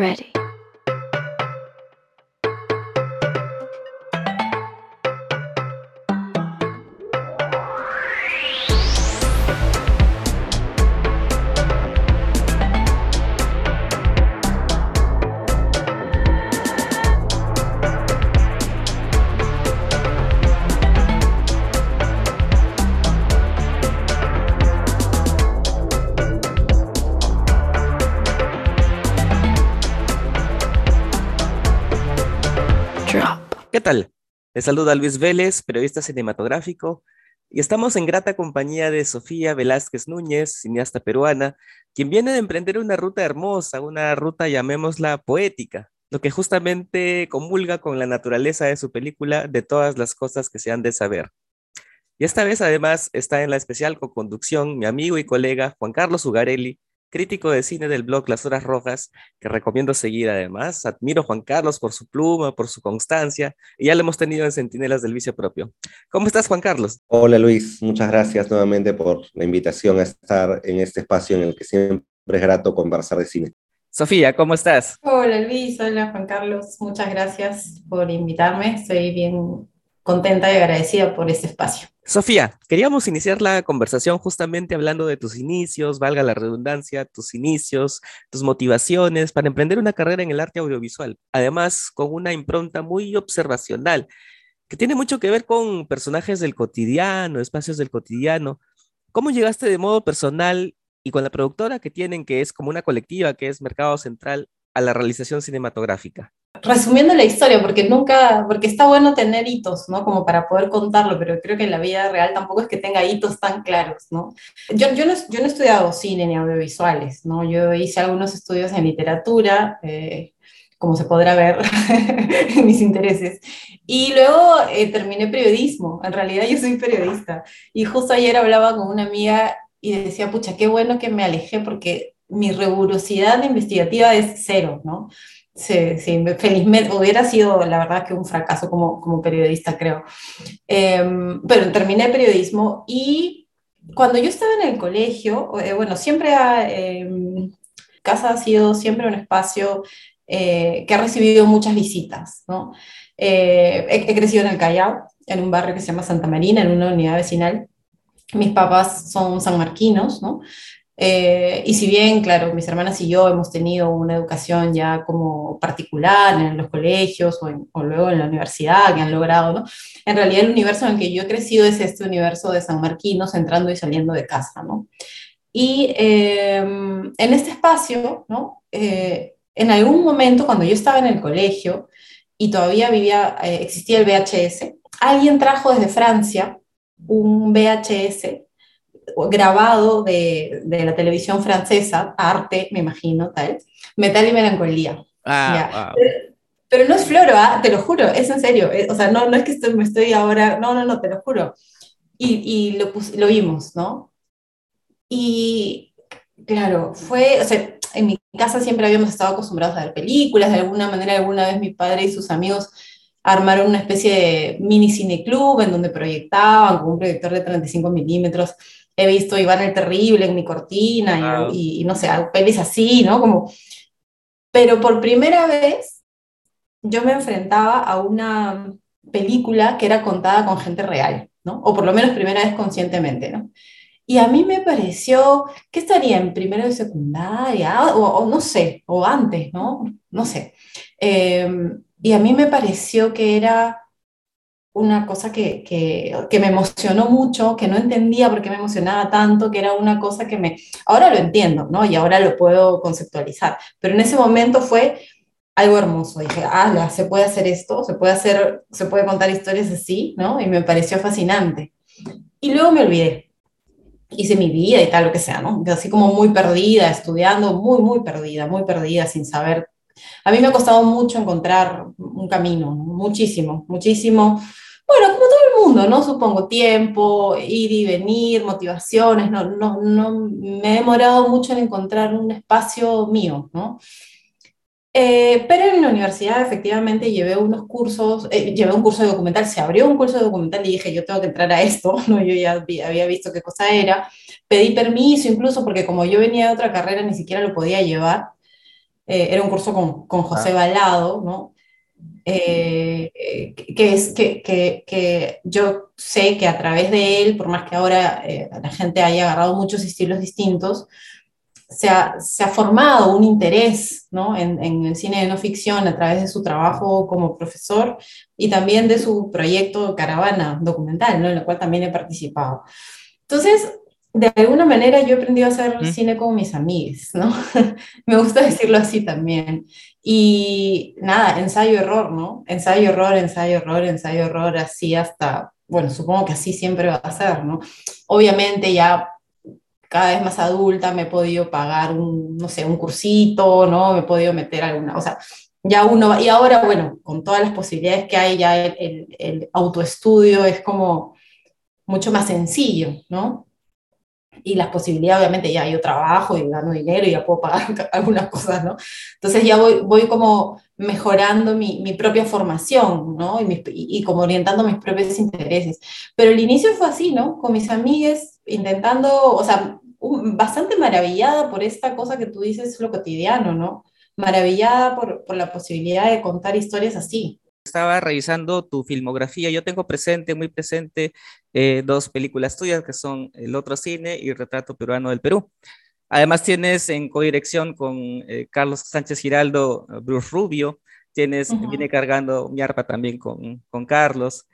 Ready. Les saluda Luis Vélez, periodista cinematográfico, y estamos en grata compañía de Sofía Velázquez Núñez, cineasta peruana, quien viene de emprender una ruta hermosa, una ruta, llamémosla, poética, lo que justamente comulga con la naturaleza de su película de todas las cosas que se han de saber. Y esta vez además está en la especial co-conducción mi amigo y colega Juan Carlos Ugarelli, crítico de cine del blog Las Horas Rojas, que recomiendo seguir además. Admiro a Juan Carlos por su pluma, por su constancia, y ya lo hemos tenido en Centinelas del Vicio Propio. ¿Cómo estás, Juan Carlos? Hola Luis, muchas gracias nuevamente por la invitación a estar en este espacio en el que siempre es grato conversar de cine. Sofía, ¿cómo estás? Hola Luis, hola Juan Carlos, muchas gracias por invitarme, estoy bien contenta y agradecida por este espacio. Sofía, queríamos iniciar la conversación justamente hablando de tus inicios, valga la redundancia, tus inicios, tus motivaciones para emprender una carrera en el arte audiovisual, además con una impronta muy observacional, que tiene mucho que ver con personajes del cotidiano, espacios del cotidiano. ¿Cómo llegaste de modo personal y con la productora que tienen, que es como una colectiva, que es Mercado Central, a la realización cinematográfica? Resumiendo la historia, porque nunca, porque está bueno tener hitos, ¿no? Como para poder contarlo, pero creo que en la vida real tampoco es que tenga hitos tan claros, ¿no? Yo, yo, no, yo no he estudiado cine ni audiovisuales, ¿no? Yo hice algunos estudios en literatura, eh, como se podrá ver en mis intereses. Y luego eh, terminé periodismo, en realidad yo soy periodista. Y justo ayer hablaba con una amiga y decía, pucha, qué bueno que me alejé porque mi rigurosidad investigativa es cero, ¿no? Sí, sí, felizmente hubiera sido la verdad que un fracaso como, como periodista, creo. Eh, pero terminé periodismo y cuando yo estaba en el colegio, eh, bueno, siempre eh, casa ha sido siempre un espacio eh, que ha recibido muchas visitas, ¿no? He, he, crecido en el Callao, en un barrio que se llama Santa Marina, en una unidad vecinal. Mis papás son sanmarquinos, ¿no? Eh, y si bien, claro, mis hermanas y yo hemos tenido una educación ya como particular en los colegios o, luego en la universidad que han logrado, ¿no? En realidad el universo en el que yo he crecido es este universo de San Marquinos entrando y saliendo de casa, ¿no? Y eh, en este espacio, ¿no? Eh, en algún momento cuando yo estaba en el colegio y todavía vivía, eh, existía el VHS, alguien trajo desde Francia un VHS grabado de, de, la televisión francesa, arte, me imagino, tal, Metal y Melancolía. Ah, wow. pero, pero, no es floro, ¿ah? te lo juro, es en serio. O sea, no, no es que estoy, me estoy ahora, no, no, no, te lo juro. Y, y lo, lo vimos, ¿no? Y claro, fue, o sea, en mi casa siempre habíamos estado acostumbrados a ver películas, de alguna manera, alguna vez mi padre y sus amigos armaron una especie de mini cineclub en donde proyectaban con un proyector de 35 milímetros he visto Iván el Terrible en mi cortina y, y, no sé, pelis así, ¿no? Como... Pero por primera vez yo me enfrentaba a una película que era contada con gente real, ¿no? O por lo menos primera vez conscientemente, ¿no? Y a mí me pareció que estaría en primero de secundaria, o, o no sé, o antes, ¿no? No sé. Eh, y a mí me pareció que era una cosa que, que, me emocionó mucho, que no entendía por qué me emocionaba tanto, que era una cosa que me... Ahora lo entiendo, ¿no? Y ahora lo puedo conceptualizar, pero en ese momento fue algo hermoso. Dije, ah, se puede hacer esto, se puede hacer, se puede contar historias así, ¿no? Y me pareció fascinante. Y luego me olvidé. Hice mi vida y tal, lo que sea, ¿no? Así como muy perdida, estudiando, muy, muy perdida, muy perdida, sin saber a mí me ha costado mucho encontrar un camino, muchísimo, muchísimo. Bueno, como todo el mundo, ¿no? Supongo tiempo, ir y venir, motivaciones, no, no, no me he demorado mucho en encontrar un espacio mío, ¿no? Eh, pero en la universidad efectivamente llevé unos cursos, eh, llevé un curso de documental, se abrió un curso de documental y dije, yo tengo que entrar a esto, ¿no? yo ya vi, había visto qué cosa era, pedí permiso incluso porque como yo venía de otra carrera ni siquiera lo podía llevar, eh, era un curso con, con José Balado, ¿no? Eh, que, es, que, que, que, yo sé que a través de él, por más que ahora la gente haya agarrado muchos estilos distintos, se ha, se ha, formado un interés ¿no? en, en, el cine de no ficción a través de su trabajo como profesor y también de su proyecto Caravana documental, ¿no? en el cual también he participado. Entonces, de alguna manera yo he aprendido a hacer cine con mis amigos, ¿no? Me gusta decirlo así también. Y nada, ensayo-error, ¿no? Ensayo-error, ensayo-error, ensayo-error, así hasta, bueno, supongo que así siempre va a ser, ¿no? Obviamente ya cada vez más adulta me he podido pagar un, no sé, un cursito, ¿no? Me he podido meter alguna, o sea, ya uno, y ahora, bueno, con todas las posibilidades que hay, ya el, el, el autoestudio es como mucho más sencillo, ¿no? Y las posibilidades, obviamente ya yo trabajo y gano dinero y ya puedo pagar algunas cosas, ¿no? Entonces ya voy, voy como mejorando mi, mi propia formación, ¿no? Y, y, como orientando mis propios intereses. Pero el inicio fue así, ¿no? Con mis amigas, intentando, o sea, bastante maravillada por esta cosa que tú dices, lo cotidiano, ¿no? Maravillada por, por la posibilidad de contar historias así estaba revisando tu filmografía. Yo tengo presente, muy presente, eh, dos películas tuyas que son El otro cine y Retrato peruano del Perú. Además tienes en codirección con eh, Carlos Sánchez Giraldo, Bruce Rubio, tienes, viene cargando mi arpa también con, con Carlos.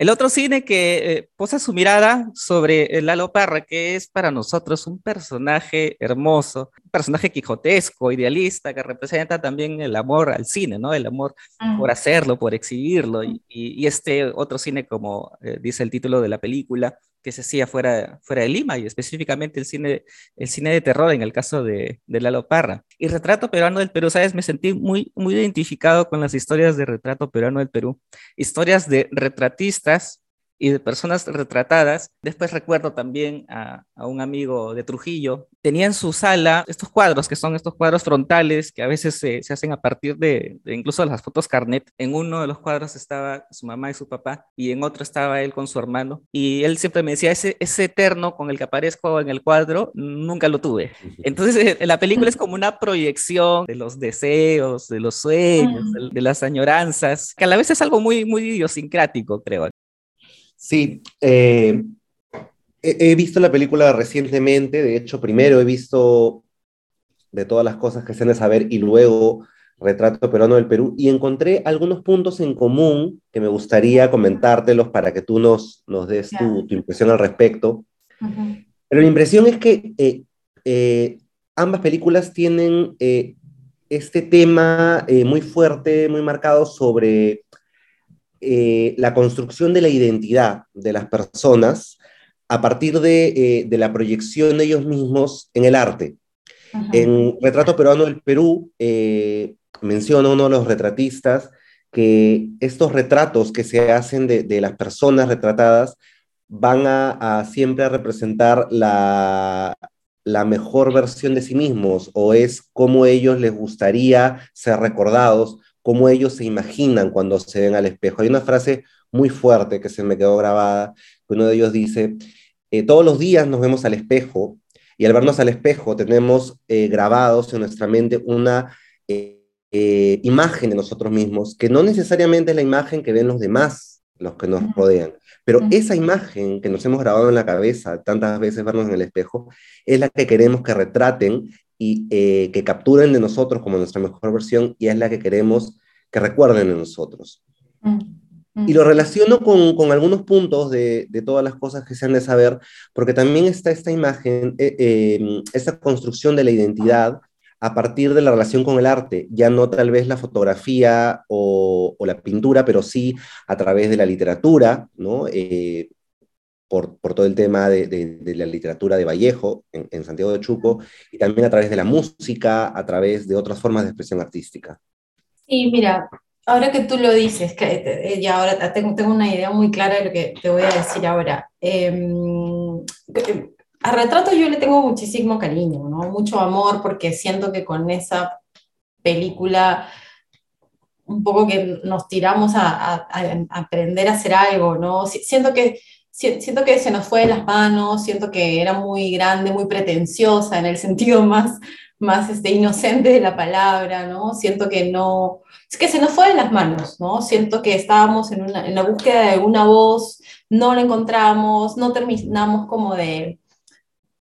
El otro cine que eh, posa su mirada sobre Lalo Parra, que es para nosotros un personaje hermoso, un personaje quijotesco, idealista, que representa también el amor al cine, ¿no? El amor por hacerlo, por exhibirlo. Y, este otro cine, como eh, dice el título de la película, que se hacía fuera, fuera de Lima y específicamente el cine, el cine de terror en el caso de, de Lalo Parra. Y Retrato Peruano del Perú, ¿sabes? Me sentí muy, muy identificado con las historias de Retrato Peruano del Perú. Historias de retratistas y de personas retratadas. Después recuerdo también a, a, un amigo de Trujillo. Tenía en su sala estos cuadros, que son estos cuadros frontales, que a veces se, se hacen a partir de, de, incluso las fotos carnet. En uno de los cuadros estaba su mamá y su papá, y en otro estaba él con su hermano. Y él siempre me decía, ese, ese eterno con el que aparezco en el cuadro, nunca lo tuve. Entonces, eh, la película es como una proyección de los deseos, de los sueños, de, de las añoranzas, que a la vez es algo muy, muy idiosincrático, creo. Sí, eh, he, he, visto la película recientemente, de hecho, primero he visto de todas las cosas que se han de saber y luego Retrato Peruano del Perú y encontré algunos puntos en común que me gustaría comentártelos para que tú nos, nos des tu, tu impresión al respecto. Uh -huh. Pero mi impresión es que eh, eh, ambas películas tienen eh, este tema muy fuerte, muy marcado sobre eh, la construcción de la identidad de las personas a partir de, eh, de la proyección de ellos mismos en el arte. -huh. En Retrato Peruano del Perú, eh, menciona uno de los retratistas que estos retratos que se hacen de, de las personas retratadas van a, a siempre a representar la, la mejor versión de sí mismos o es como ellos les gustaría ser recordados cómo ellos se imaginan cuando se ven al espejo. Hay una frase muy fuerte que se me quedó grabada, que uno de ellos dice, eh, todos los días nos vemos al espejo y al vernos al espejo tenemos eh, grabados en nuestra mente una eh, eh, imagen de nosotros mismos, que no necesariamente es la imagen que ven los demás, los que nos rodean, pero esa imagen que nos hemos grabado en la cabeza tantas veces vernos en el espejo, es la que queremos que retraten y eh, que capturen de nosotros como nuestra mejor versión y es la que queremos que recuerden de nosotros. Mm, mm. Y lo relaciono con, con algunos puntos de, de, todas las cosas que se han de saber, porque también está esta imagen, eh, eh, esta construcción de la identidad a partir de la relación con el arte, ya no tal vez la fotografía o, o la pintura, pero sí a través de la literatura, ¿no? Eh, por, por, todo el tema de, de, de, la literatura de Vallejo en, en, Santiago de Chuco y también a través de la música, a través de otras formas de expresión artística. Sí, mira, ahora que tú lo dices, que eh, ya ahora tengo, tengo una idea muy clara de lo que te voy a decir ahora. Eh, a Retrato yo le tengo muchísimo cariño, ¿no? mucho amor, porque siento que con esa película un poco que nos tiramos a, a, a aprender a hacer algo, ¿no? Siento que siento que se nos fue de las manos, siento que era muy grande, muy pretenciosa en el sentido más, más este, inocente de la palabra, ¿no? Siento que no, es que se nos fue de las manos, ¿no? Siento que estábamos en, una, en la búsqueda de una voz, no la encontramos, no terminamos como de,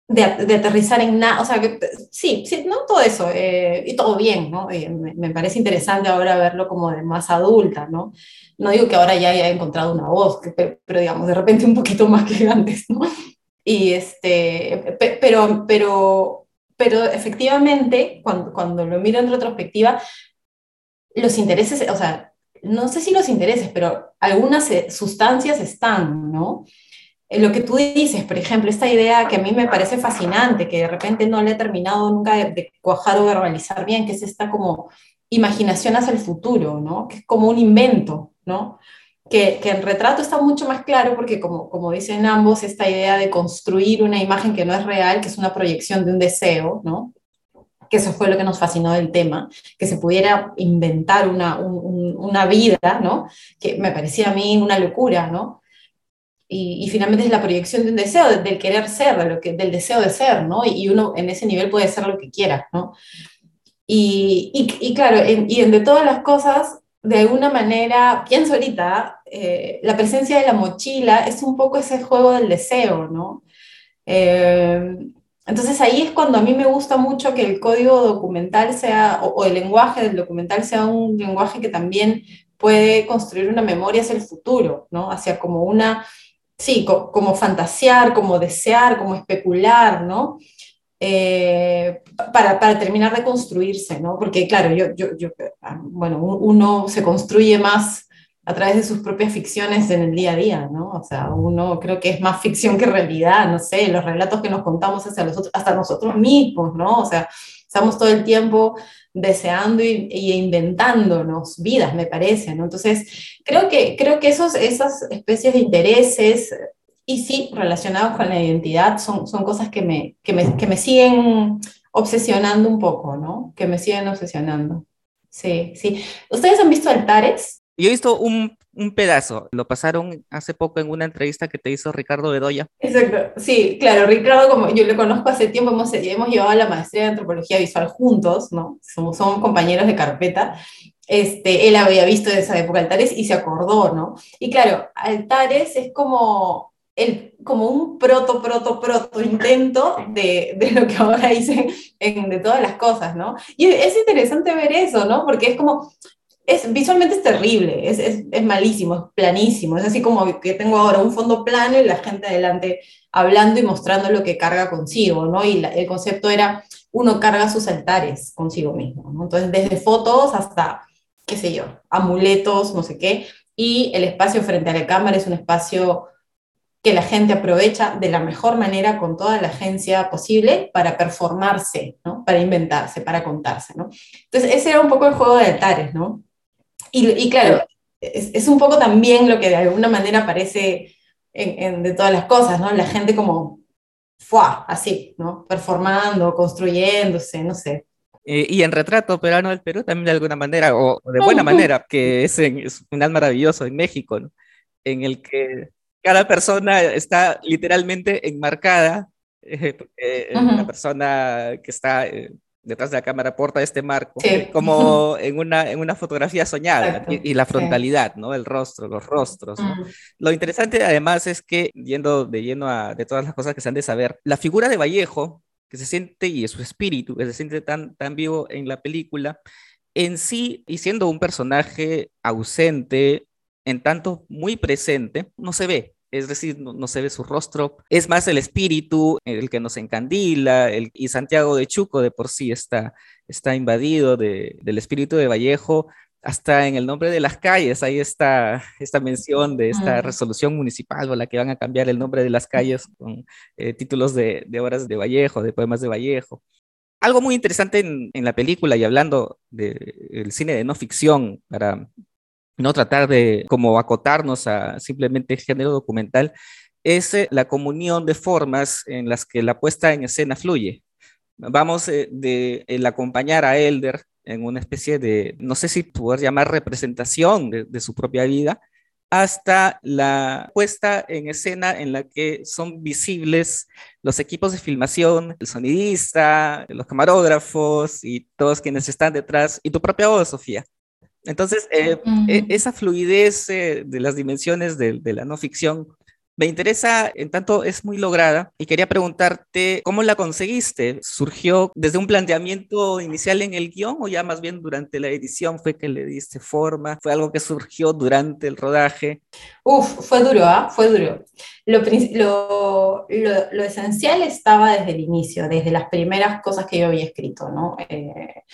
de, aterrizar en nada, o sea, que sí, sí, no todo eso, eh, y todo bien, ¿no? Eh, me, me, parece interesante ahora verlo como de más adulta, ¿no? No digo que ahora ya haya encontrado una voz, que, pero, digamos, de repente un poquito más que antes, ¿no? Y este, pero, pero, pero efectivamente, cuando, cuando lo miro en retrospectiva, los intereses, o sea, no sé si los intereses, pero algunas eh, sustancias están, ¿no? Lo que tú dices, por ejemplo, esta idea que a mí me parece fascinante, que de repente no le he terminado nunca de, cuajar o verbalizar bien, que es esta como imaginación hacia el futuro, ¿no? Que es como un invento, ¿no? Que, que en retrato está mucho más claro porque, como, como dicen ambos, esta idea de construir una imagen que no es real, que es una proyección de un deseo, ¿no? que eso fue lo que nos fascinó del tema, que se pudiera inventar una, una vida, ¿no? Que me parecía a mí una locura, ¿no? Y, finalmente es la proyección de un deseo, del querer ser, del deseo de ser, ¿no? Y uno en ese nivel puede ser lo que quiera, ¿no? Y, y, claro, y de todas las cosas, de alguna manera, pienso ahorita, eh, la presencia de la mochila es un poco ese juego del deseo, ¿no? Eh, entonces ahí es cuando a mí me gusta mucho que el código documental sea, o, o, el lenguaje del documental sea un lenguaje que también puede construir una memoria hacia el futuro, ¿no? Hacia como una sí, como fantasear, como desear, como especular, ¿no? Eh, para, para, terminar de construirse, ¿no? Porque claro, yo, yo, ah, bueno, uno se construye más a través de sus propias ficciones en el día a día, ¿no? O sea, uno creo que es más ficción que realidad, no sé, los relatos que nos contamos hacia los hasta nosotros mismos, ¿no? O sea, estamos todo el tiempo deseando y, inventándonos vidas, me parece, ¿no? Entonces, creo que, creo que esos, esas especies de intereses, y sí, relacionados con la identidad, son, son cosas que me, que me, que me siguen obsesionando un poco, ¿no? Que me siguen obsesionando. Sí, sí. ¿Ustedes han visto altares? Yo he visto un un pedazo. Lo pasaron hace poco en una entrevista que te hizo Ricardo Bedoya. Exacto, sí, claro, Ricardo, como yo lo conozco hace tiempo, hemos, hemos llevado la maestría de antropología visual juntos, ¿no? Somos, somos compañeros de carpeta. Este, él había visto de esa época Altares y se acordó, ¿no? Y claro, Altares es como, el, como un proto, proto, proto intento de, de lo que ahora dicen en, de todas las cosas, ¿no? Y es interesante ver eso, ¿no? Porque es como, es, visualmente es terrible, es, es, es, malísimo, es planísimo, es así como que tengo ahora un fondo plano y la gente adelante hablando y mostrando lo que carga consigo, ¿no? Y el concepto era, uno carga sus altares consigo mismo, ¿no? Entonces, desde fotos hasta, qué sé yo, amuletos, no sé qué, y el espacio frente a la cámara es un espacio que la gente aprovecha de la mejor manera con toda la agencia posible para performarse, ¿no? Para inventarse, para contarse, ¿no? Entonces, ese era un poco el juego de altares, ¿no? Y, claro, es, un poco también lo que de alguna manera aparece en, de todas las cosas, ¿no? La gente como, ¡fua! Así, ¿no? Performando, construyéndose, no sé. Eh, y en Retrato Peruano del Perú también de alguna manera, o, de buena manera, que es, en, es un final maravilloso en México, ¿no? En el que cada persona está literalmente enmarcada, eh, una persona que está eh, detrás de la cámara porta este marco, como en una, en una fotografía soñada, y, la frontalidad, ¿no? El rostro, los rostros, ¿no? Lo interesante además es que, yendo de lleno a de todas las cosas que se han de saber, la figura de Vallejo, que se siente, y su espíritu, que se siente tan, tan vivo en la película, en sí, y siendo un personaje ausente, en tanto muy presente, no se ve, es decir, no, se ve su rostro, es más el espíritu el que nos encandila, el, y Santiago de Chuco de por sí está, está invadido del espíritu de Vallejo, hasta en el nombre de las calles, ahí está esta mención de esta resolución municipal o la que van a cambiar el nombre de las calles con eh, títulos de, obras de Vallejo, de poemas de Vallejo. Algo muy interesante en, la película y hablando del cine de no ficción para no tratar de como acotarnos a simplemente género documental, es eh, la comunión de formas en las que la puesta en escena fluye. Vamos eh, de el acompañar a Elder en una especie de, no sé si poder llamar representación de, su propia vida, hasta la puesta en escena en la que son visibles los equipos de filmación, el sonidista, los camarógrafos y todos quienes están detrás, y tu propia voz, Sofía. Entonces, eh, e, esa fluidez eh, de las dimensiones de, de, la no ficción me interesa, en tanto es muy lograda, y quería preguntarte cómo la conseguiste. ¿Surgió desde un planteamiento inicial en el guion o ya más bien durante la edición fue que le diste forma? ¿Fue algo que surgió durante el rodaje? Uf, fue duro, ¿ah? Fue duro. Lo, lo, lo, esencial estaba desde el inicio, desde las primeras cosas que yo había escrito, ¿no? Eh,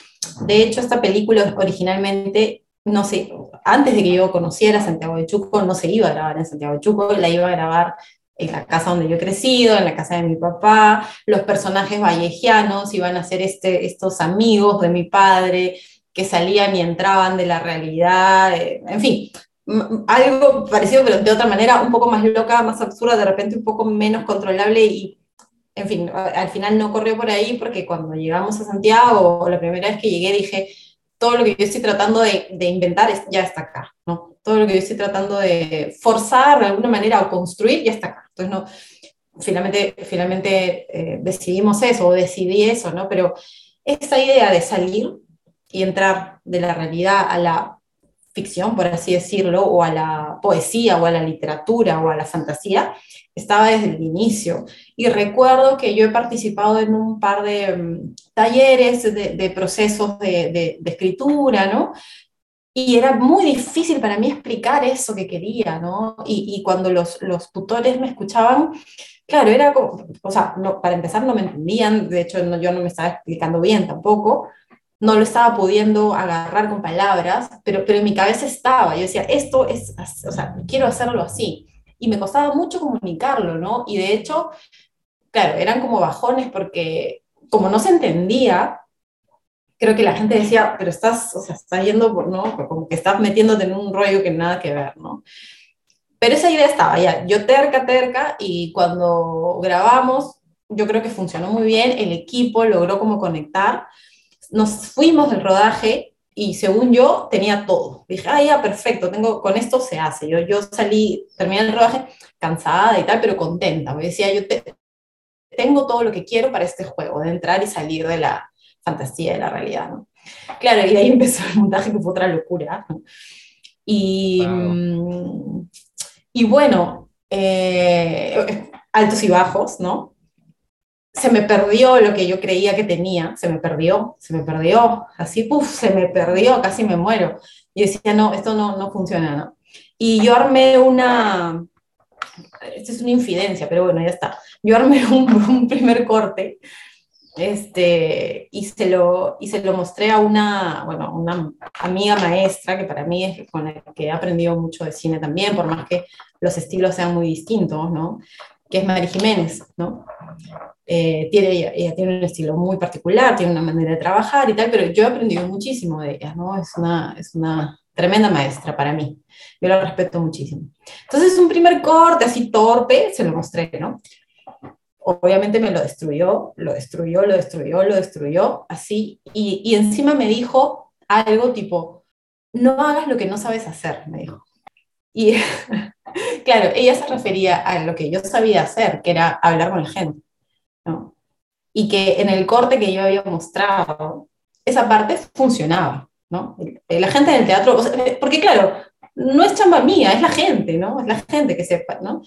de hecho, esta película originalmente no sé, antes de que yo conociera Santiago de Chuco, no se iba a grabar en Santiago de Chuco, la iba a grabar en la casa donde yo he crecido, en la casa de mi papá, los personajes vallejianos iban a ser este, estos amigos de mi padre que salían y entraban de la realidad, eh, en fin, algo parecido, pero de otra manera un poco más loca, más absurda, de repente un poco menos controlable y, en fin, al final no corrió por ahí porque cuando llegamos a Santiago, la primera vez que llegué dije, todo lo que yo estoy tratando de, de inventar ya está acá, ¿no? Todo lo que yo estoy tratando de forzar de alguna manera o construir ya está acá. Entonces, no, finalmente, finalmente eh, decidimos eso, o decidí eso, ¿no? Pero esa idea de salir y entrar de la realidad a la ficción, por así decirlo, o a la poesía, o a la literatura, o a la fantasía, estaba desde el inicio. Y recuerdo que yo he participado en un par de mm, talleres de, procesos de, escritura, ¿no? Y era muy difícil para mí explicar eso que quería, ¿no? Y, cuando los, los, tutores me escuchaban, claro, era como, o sea, no, para empezar no me entendían, de hecho yo no me estaba explicando bien tampoco, no lo estaba pudiendo agarrar con palabras, pero, pero en mi cabeza estaba, yo decía, esto es, o sea, quiero hacerlo así y me costaba mucho comunicarlo, ¿no? Y de hecho, claro, eran como bajones porque como no se entendía, creo que la gente decía, pero estás, o sea, estás yendo por, ¿no? Como que estás metiéndote en un rollo que nada que ver, ¿no? Pero esa idea estaba ya, yo terca, terca, y cuando grabamos, yo creo que funcionó muy bien, el equipo logró como conectar, nos fuimos del rodaje y según yo tenía todo. Dije, ah, ya, perfecto, tengo, con esto se hace. Yo, yo salí, terminé el rodaje cansada y tal, pero contenta. Me decía, yo te, tengo todo lo que quiero para este juego, de entrar y salir de la fantasía, de la realidad. ¿no? Claro, y ahí empezó el montaje, que fue otra locura. Y, mm, y bueno, eh, altos y bajos, ¿no? Se me perdió lo que yo creía que tenía, se me perdió, se me perdió, así, puff, se me perdió, casi me muero. Y decía, no, esto no, no funciona, ¿no? Y yo armé una, esto es una infidencia, pero bueno, ya está. Yo armé un, un primer corte este, y, se lo, y se lo mostré a una, bueno, una amiga maestra que para mí es con la que he aprendido mucho de cine también, por más que los estilos sean muy distintos, ¿no? que es Mari Jiménez, ¿no? Eh, tiene, ella, tiene un estilo muy particular, tiene una manera de trabajar y tal, pero yo he aprendido muchísimo de ella, ¿no? Es una, es una tremenda maestra para mí. Yo la respeto muchísimo. Entonces, un primer corte así torpe, se lo mostré, ¿no? Obviamente me lo destruyó, lo destruyó, lo destruyó, lo destruyó, así. Y, y encima me dijo algo tipo, no hagas lo que no sabes hacer, me dijo. Y claro, ella se refería a lo que yo sabía hacer, que era hablar con la gente. Y que en el corte que yo había mostrado, esa parte funcionaba. ¿no? La gente en el teatro, porque claro, no es chamba mía, es la gente, ¿no? Es la gente que sepa, ¿no?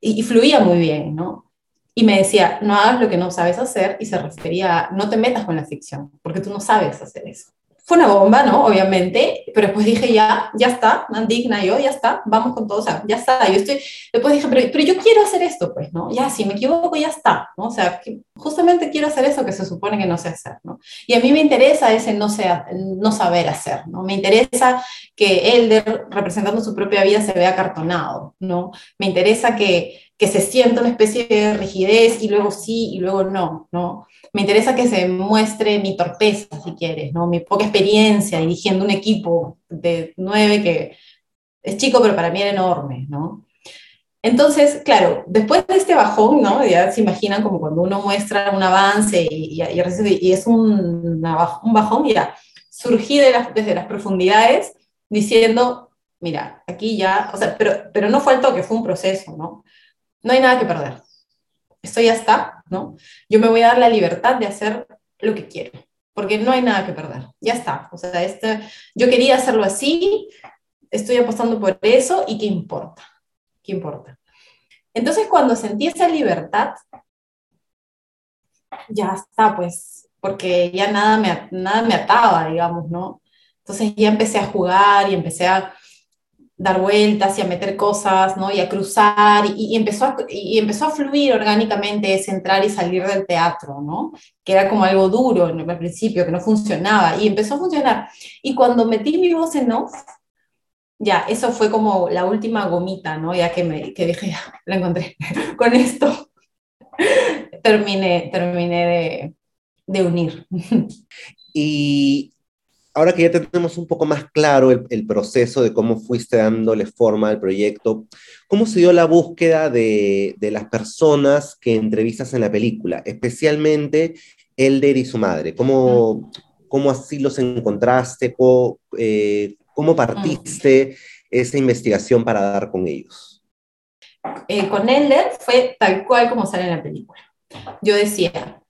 Y, y, fluía muy bien, ¿no? Y me decía, no hagas lo que no sabes hacer, y se refería a, no te metas con la ficción, porque tú no sabes hacer eso fue una bomba, ¿no? Obviamente, pero después dije, ya, ya está, digna yo, ya está, vamos con todo, o sea, ya está, yo estoy, después dije, pero, pero yo quiero hacer esto, pues, ¿no? Ya, si me equivoco, ya está, ¿no? O sea, justamente quiero hacer eso que se supone que no sé hacer, ¿no? Y a mí me interesa ese no, sea, no saber hacer, ¿no? Me interesa que él, representando su propia vida, se vea acartonado, ¿no? Me interesa que, que se sienta una especie de rigidez y luego sí y luego no, ¿no? me interesa que se muestre mi torpeza, si quieres, ¿no? mi poca experiencia dirigiendo un equipo de nueve que es chico, pero para mí era enorme. ¿no? Entonces, claro, después de este bajón, ¿no? ya se imaginan como cuando uno muestra un avance y, y, es un, un bajón, ya surgí de las, desde las profundidades diciendo, mira, aquí ya, o sea, pero, pero no fue el toque, fue un proceso, ¿no? No hay nada que perder. Esto ya está, ¿no? Yo me voy a dar la libertad de hacer lo que quiero, porque no hay nada que perder. Ya está. O sea, este, yo quería hacerlo así, estoy apostando por eso y qué importa. ¿Qué importa? Entonces, cuando sentí esa libertad, ya está, pues, porque ya nada me, nada me ataba, digamos, ¿no? Entonces ya empecé a jugar y empecé a dar vueltas y a meter cosas, ¿no? Y a cruzar, y, empezó, a, y empezó a fluir orgánicamente ese entrar y salir del teatro, ¿no? Que era como algo duro el principio, que no funcionaba, y empezó a funcionar. Y cuando metí mi voz en off, ya, eso fue como la última gomita, ¿no? Ya que, me, que dije, ya, la encontré. Con esto terminé, terminé de, de unir. Y ahora que ya tenemos un poco más claro el, proceso de cómo fuiste dándole forma al proyecto, ¿cómo se dio la búsqueda de, las personas que entrevistas en la película, especialmente Elder y su madre? ¿Cómo, cómo así los encontraste? ¿Cómo, eh, cómo partiste esa investigación para dar con ellos? Eh, con Elder fue tal cual como sale en la película. Yo decía,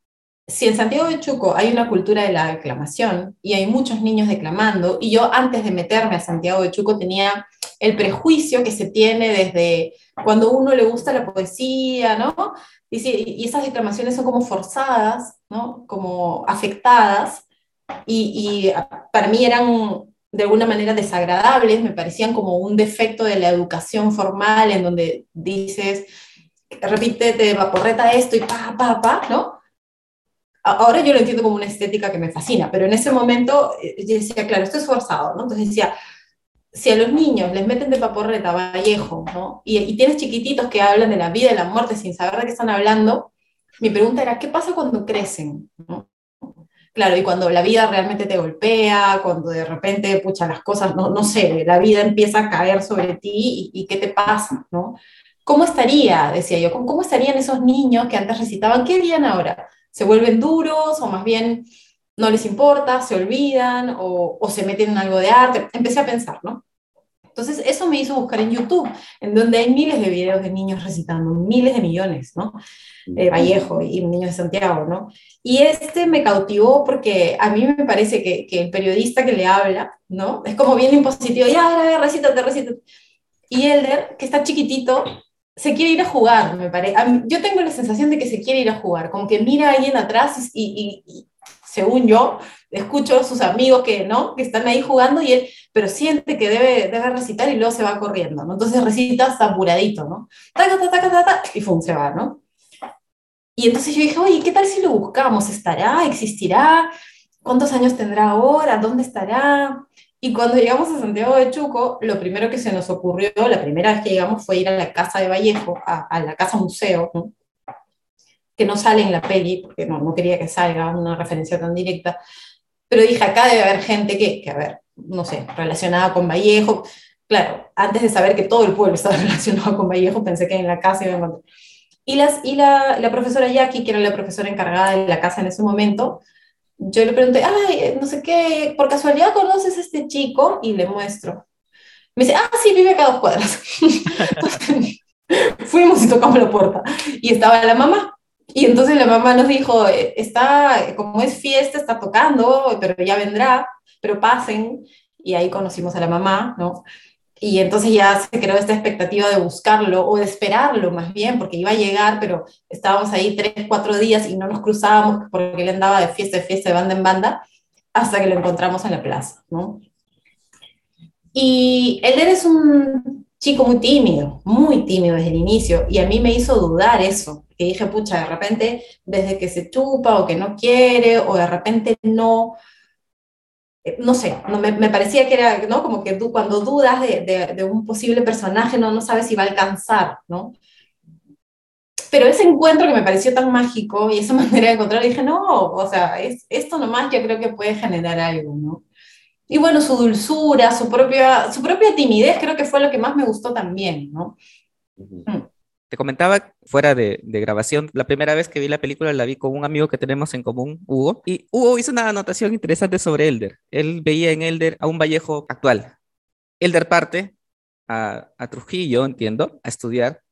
si en Santiago de Chuco hay una cultura de la declamación y hay muchos niños declamando, y yo antes de meterme a Santiago de Chuco tenía el prejuicio que se tiene desde cuando uno le gusta la poesía, ¿no? Y, esas declamaciones son como forzadas, ¿no? Como afectadas, y, y para mí eran de alguna manera desagradables, me parecían como un defecto de la educación formal en donde dices, repítete, vaporreta esto y pa, pa, pa, ¿no? Ahora yo lo entiendo como una estética que me fascina, pero en ese momento eh, yo decía, claro, esto es forzado, ¿no? Entonces decía, si a los niños les meten de paporreta Vallejo, ¿no? Y, y, tienes chiquititos que hablan de la vida y la muerte sin saber de qué están hablando, mi pregunta era, ¿qué pasa cuando crecen? ¿no? Claro, y cuando la vida realmente te golpea, cuando de repente, pucha, las cosas, no, no sé, la vida empieza a caer sobre ti y, y qué te pasa, ¿no? ¿Cómo estaría, decía yo, cómo estarían esos niños que antes recitaban? ¿Qué harían ahora? ¿Se vuelven duros o más bien no les importa, se olvidan o, o se meten en algo de arte? Empecé a pensar, ¿no? Entonces, eso me hizo buscar en YouTube, en donde hay miles de videos de niños recitando, miles de millones, ¿no? Eh, Vallejo y niños de Santiago, ¿no? Y este me cautivó porque a mí me parece que, que el periodista que le habla, ¿no? Es como bien impositivo, ya, ya, recítate, recítate. Y Elder, que está chiquitito, se quiere ir a jugar, me parece. Yo tengo la sensación de que se quiere ir a jugar, como que mira a alguien atrás y, y, según yo, escucho a sus amigos que, ¿no? que están ahí jugando y él, pero siente que debe, debe recitar y luego se va corriendo, ¿no? Entonces recita apuradito, ¿no? Taca, taca, taca, taca, y fum, se va, ¿no? Y entonces yo dije, oye, ¿qué tal si lo buscamos? ¿Estará? ¿Existirá? ¿Cuántos años tendrá ahora? ¿Dónde estará? Y cuando llegamos a Santiago de Chuco, lo primero que se nos ocurrió, la primera vez que llegamos fue ir a la casa de Vallejo, a, la casa museo, que no sale en la peli, porque no, no quería que salga una referencia tan directa, pero dije, acá debe haber gente que, que, a ver, no sé, relacionada con Vallejo. Claro, antes de saber que todo el pueblo estaba relacionado con Vallejo, pensé que en la casa iba a encontrar. Y, las, y la, la profesora Jackie, que era la profesora encargada de la casa en ese momento, yo le pregunté, ay, no sé qué, por casualidad conoces a este chico y le muestro. Me dice, ah, sí, vive acá a dos cuadras. Fuimos y tocamos la puerta y estaba la mamá. Y entonces la mamá nos dijo, eh, está, como es fiesta, está tocando, pero ya vendrá, pero pasen. Y ahí conocimos a la mamá, ¿no? Y entonces ya se creó esta expectativa de buscarlo o de esperarlo más bien, porque iba a llegar, pero estábamos ahí tres, cuatro días y no nos cruzábamos porque él andaba de fiesta en fiesta, de banda en banda, hasta que lo encontramos en la plaza, ¿no? Y él es un chico muy tímido, muy tímido desde el inicio, y a mí me hizo dudar eso, que dije, pucha, de repente, desde que se chupa o que no quiere, o de repente no, no sé, no, me, me, parecía que era, ¿no? Como que tú cuando dudas de, de, un posible personaje no, no sabes si va a alcanzar, ¿no? Pero ese encuentro que me pareció tan mágico y esa manera de encontrar, dije, no, o sea, es, esto nomás yo creo que puede generar algo, ¿no? Y bueno, su dulzura, su propia, su propia timidez creo que fue lo que más me gustó también, ¿no? Te comentaba fuera de, grabación, la primera vez que vi la película la vi con un amigo que tenemos en común, Hugo, y Hugo hizo una anotación interesante sobre Elder. Él veía en Elder a un Vallejo actual. Elder parte a, a Trujillo, entiendo, a estudiar,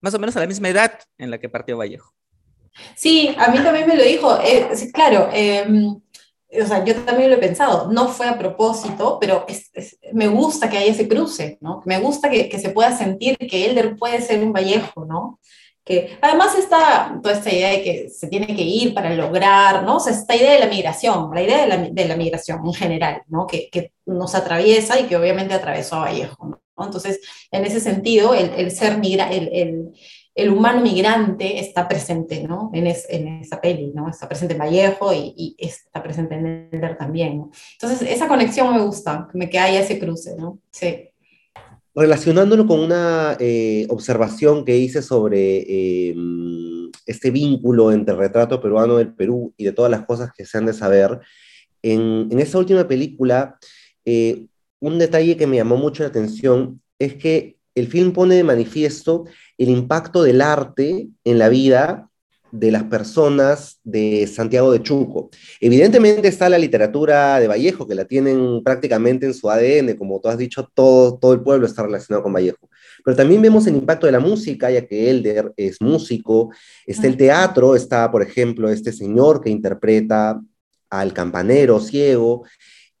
más o menos a la misma edad en la que partió Vallejo. Sí, a mí también me lo dijo. Eh, claro, eh, o sea, yo también lo he pensado. No fue a propósito, pero es, es, me gusta que haya ese cruce, ¿no? Me gusta que, que, se pueda sentir que Elder puede ser un Vallejo, ¿no? Que además está toda esta idea de que se tiene que ir para lograr, ¿no? O sea, esta idea de la migración, la idea de la, de la migración en general, ¿no? Que, que, nos atraviesa y que obviamente atravesó a Vallejo, ¿no? Entonces, en ese sentido, el, el ser migra, el, el el humano migrante está presente ¿no? en, es, en, esa peli, ¿no? está presente en Vallejo y, y está presente en Elder también. ¿no? Entonces, esa conexión me gusta, que haya ese cruce. ¿no? Sí. Relacionándolo con una eh, observación que hice sobre eh, este vínculo entre el retrato peruano del Perú y de todas las cosas que se han de saber, en, esta última película, eh, un detalle que me llamó mucho la atención es que el film pone de manifiesto el impacto del arte en la vida de las personas de Santiago de Chuco. Evidentemente está la literatura de Vallejo, que la tienen prácticamente en su ADN, como tú has dicho, todo, todo el pueblo está relacionado con Vallejo. Pero también vemos el impacto de la música, ya que Elder es músico, está el teatro, está, por ejemplo, este señor que interpreta al campanero ciego,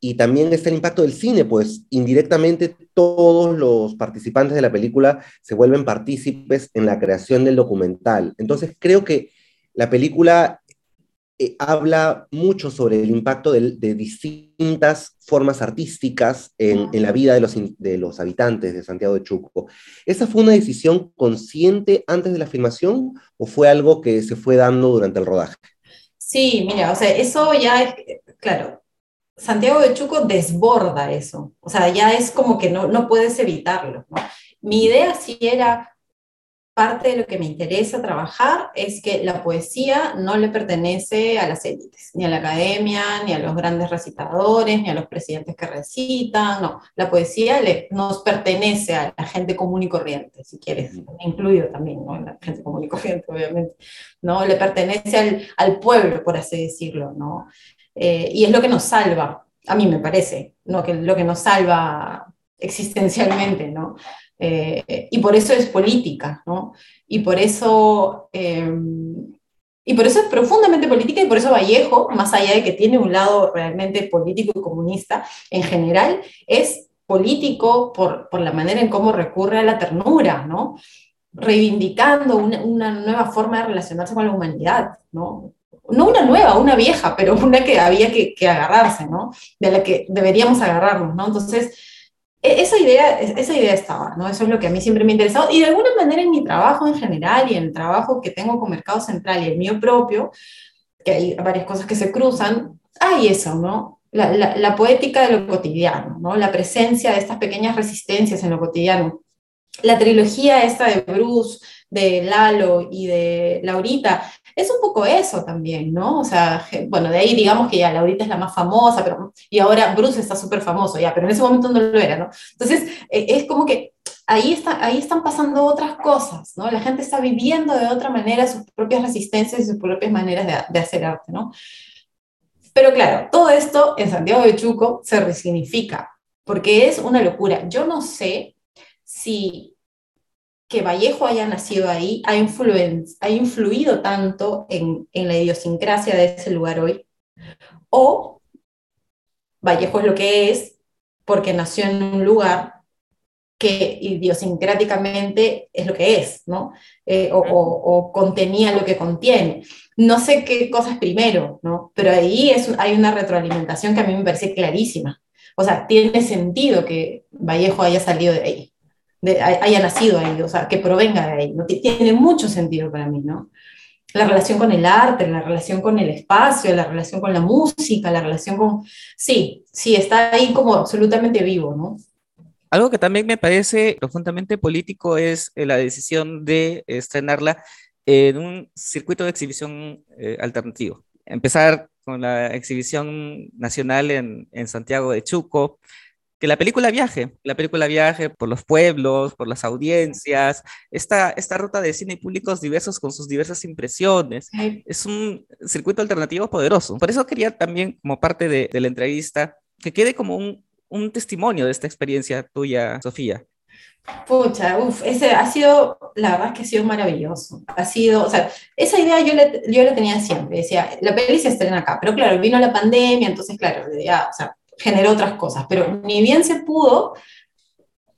y también está el impacto del cine, pues indirectamente todos los participantes de la película se vuelven partícipes en la creación del documental. Entonces creo que la película eh, habla mucho sobre el impacto de, de distintas formas artísticas en, en, la vida de los, de los habitantes de Santiago de Chuco. ¿Esa fue una decisión consciente antes de la filmación o fue algo que se fue dando durante el rodaje? Sí, mira, o sea, eso ya es, claro, Santiago de Chuco desborda eso, o sea, ya es como que no, no puedes evitarlo. ¿no? Mi idea sí era, parte de lo que me interesa trabajar es que la poesía no le pertenece a las élites, ni a la academia, ni a los grandes recitadores, ni a los presidentes que recitan, no, la poesía le, nos pertenece a la gente común y corriente, si quieres, incluido también, ¿no? La gente común y corriente, obviamente, ¿no? Le pertenece al, al pueblo, por así decirlo, ¿no? Eh, y es lo que nos salva, a mí me parece, ¿no? que lo que nos salva existencialmente, ¿no? Eh, y por eso es política, ¿no? Y por eso, eh, y por eso es profundamente política y por eso Vallejo, más allá de que tiene un lado realmente político y comunista, en general es político por, por la manera en cómo recurre a la ternura, ¿no? Reivindicando una, una nueva forma de relacionarse con la humanidad, ¿no? no una nueva, una vieja, pero una que había que, que, agarrarse, ¿no? De la que deberíamos agarrarnos, ¿no? Entonces, esa idea, esa idea estaba, ¿no? Eso es lo que a mí siempre me ha interesado y de alguna manera en mi trabajo en general y en el trabajo que tengo con Mercado Central y el mío propio, que hay varias cosas que se cruzan, hay eso, ¿no? La, la, la poética de lo cotidiano, ¿no? La presencia de estas pequeñas resistencias en lo cotidiano. La trilogía esta de Bruce, de Lalo y de Laurita, es un poco eso también, ¿no? O sea, bueno, de ahí digamos que ya Laurita es la más famosa, pero, y ahora Bruce está súper famoso, ya, pero en ese momento no lo era, ¿no? Entonces, eh, es como que ahí, está, ahí están pasando otras cosas, ¿no? La gente está viviendo de otra manera sus propias resistencias y sus propias maneras de, de hacer arte, ¿no? Pero claro, todo esto en Santiago de Chuco se resignifica, porque es una locura. Yo no sé si que Vallejo haya nacido ahí ha, ha influido tanto en, la idiosincrasia de ese lugar hoy, o Vallejo es lo que es porque nació en un lugar que idiosincráticamente es lo que es, ¿no? Eh, o, o, contenía lo que contiene. No sé qué cosa es primero, ¿no? Pero ahí es, hay una retroalimentación que a mí me parece clarísima. O sea, tiene sentido que Vallejo haya salido de ahí de, haya nacido ahí, o sea, que provenga de ahí. ¿no? Tiene mucho sentido para mí, ¿no? La relación con el arte, la relación con el espacio, la relación con la música, la relación con... Sí, sí, está ahí como absolutamente vivo, ¿no? Algo que también me parece profundamente político es eh, la decisión de estrenarla en un circuito de exhibición eh, alternativo. Empezar con la exhibición nacional en, en Santiago de Chuco, que la película viaje, la película viaje por los pueblos, por las audiencias, esta, esta ruta de cine y públicos diversos con sus diversas impresiones. Es un circuito alternativo poderoso. Por eso quería también, como parte de, de la entrevista, que quede como un, un testimonio de esta experiencia tuya, Sofía. Pucha, uff, ese ha sido, la verdad es que ha sido maravilloso. Ha sido, o sea, esa idea yo, le, yo la tenía siempre. Decía, la peli se estrena acá, pero claro, vino la pandemia, entonces, claro, ya, o sea, generó otras cosas, pero ni bien se pudo,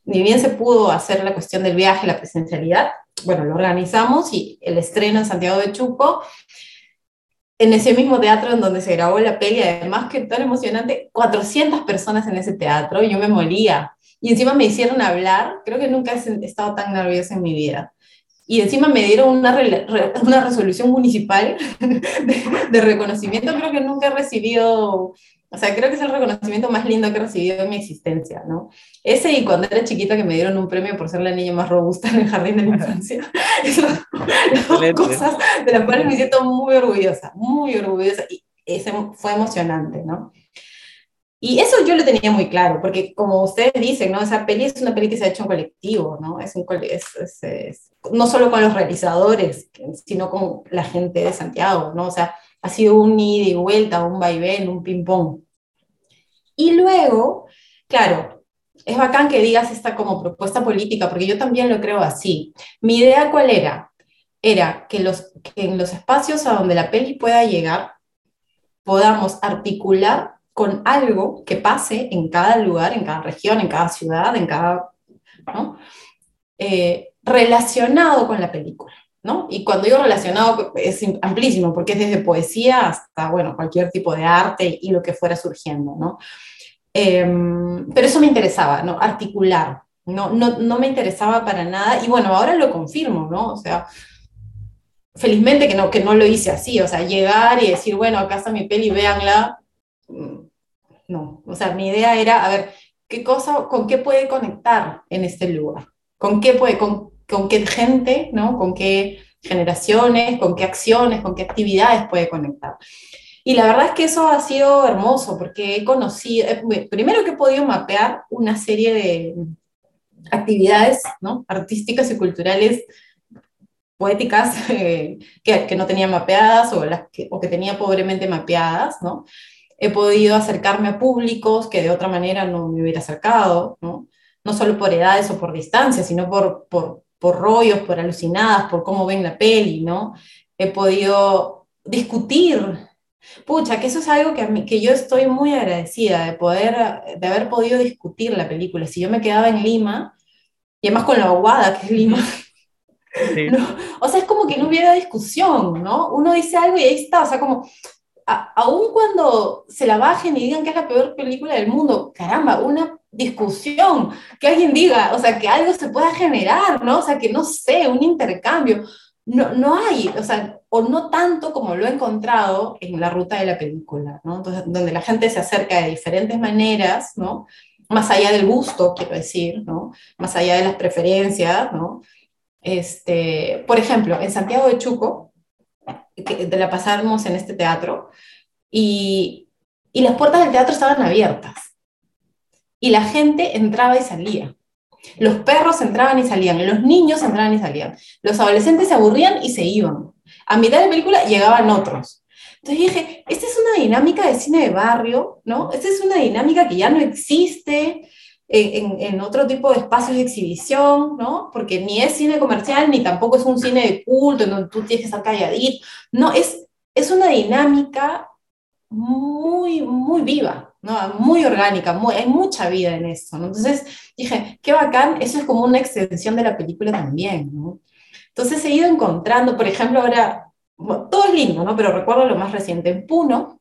ni bien se pudo hacer la cuestión del viaje, la presencialidad, bueno, lo organizamos y el estreno en Santiago de Chuco, en ese mismo teatro en donde se grabó la peli, además que tan emocionante, 400 personas en ese teatro, yo me moría. Y encima me hicieron hablar, creo que nunca he estado tan nerviosa en mi vida. Y encima me dieron una, una resolución municipal de, de, reconocimiento, creo que nunca he recibido o sea, creo que es el reconocimiento más lindo que he recibido en mi existencia, ¿no? Ese y cuando era chiquita que me dieron un premio por ser la niña más robusta en el jardín de la infancia. Esas dos cosas de las cuales me siento muy orgullosa, muy orgullosa. Y ese fue emocionante, ¿no? Y eso yo lo tenía muy claro, porque como ustedes dicen, ¿no? Esa peli es una peli que se ha hecho en colectivo, ¿no? Es, un, es, es, no solo con los realizadores, sino con la gente de Santiago, ¿no? O sea, ha sido un ida y vuelta, un vaivén, un ping-pong. Y luego, claro, es bacán que digas esta como propuesta política, porque yo también lo creo así. Mi idea cuál era? Era que, los, que en los espacios a donde la peli pueda llegar, podamos articular con algo que pase en cada lugar, en cada región, en cada ciudad, en cada... Eh, relacionado con la película. ¿No? Y cuando digo relacionado es amplísimo, porque es desde poesía hasta, bueno, cualquier tipo de arte y lo que fuera surgiendo, ¿no? Em, pero eso me interesaba, ¿no? Articular, no, no, no, me interesaba para nada, y bueno, ahora lo confirmo, ¿no? O sea, felizmente que no, que no lo hice así, o sea, llegar y decir, bueno, acá está mi peli, véanla, mm, no, o sea, mi idea era, a ver, ¿qué cosa, con qué puede conectar en este lugar? ¿Con qué puede, con qué gente, ¿no? Con qué generaciones, con qué acciones, con qué actividades puede conectar. Y la verdad es que eso ha sido hermoso porque he conocido, eh, primero que he podido mapear una serie de actividades ¿no? artísticas y culturales poéticas eh, que, que, no tenía mapeadas o, las que, o que tenía pobremente mapeadas, ¿no? He podido acercarme a públicos que de otra manera no me hubiera acercado, ¿no? No solo por edades o por distancia, sino por, por, por rollos, por alucinadas, por cómo ven la peli, ¿no? He podido discutir. Pucha, que eso es algo que, a mí, que yo estoy muy agradecida de poder, de haber podido discutir la película. Si yo me quedaba en Lima, y además con la aguada que es Lima, o sea, es como que no hubiera discusión, ¿no? Uno dice algo y ahí está, o sea, como, aun cuando se la bajen y digan que es la peor película del mundo, caramba, una discusión, que alguien diga, o sea, que algo se pueda generar, ¿no? O sea, que no sé, un intercambio. No, no hay, o sea, o no tanto como lo he encontrado en la ruta de la película, ¿no? Entonces, donde la gente se acerca de diferentes maneras, ¿no? Más allá del gusto, quiero decir, ¿no? Más allá de las preferencias, ¿no? Este, por ejemplo, en Santiago de Chuco, que la pasamos en este teatro, y, y las puertas del teatro estaban abiertas y la gente entraba y salía. Los perros entraban y salían, los niños entraban y salían, los adolescentes se aburrían y se iban. A mitad de la película llegaban otros. Entonces dije, esta es una dinámica de cine de barrio, ¿no? Esta es una dinámica que ya no existe en, en, otro tipo de espacios de exhibición, ¿no? Porque ni es cine comercial, ni tampoco es un cine de culto, en donde tú tienes que estar calladito. No, es, es una dinámica muy, muy viva, ¿no? Muy orgánica, hay mucha vida en eso, ¿no? Entonces dije, qué bacán, eso es como una extensión de la película también, ¿no? Entonces he ido encontrando, por ejemplo, ahora, todo es lindo, ¿no? Pero recuerdo lo más reciente, en Puno,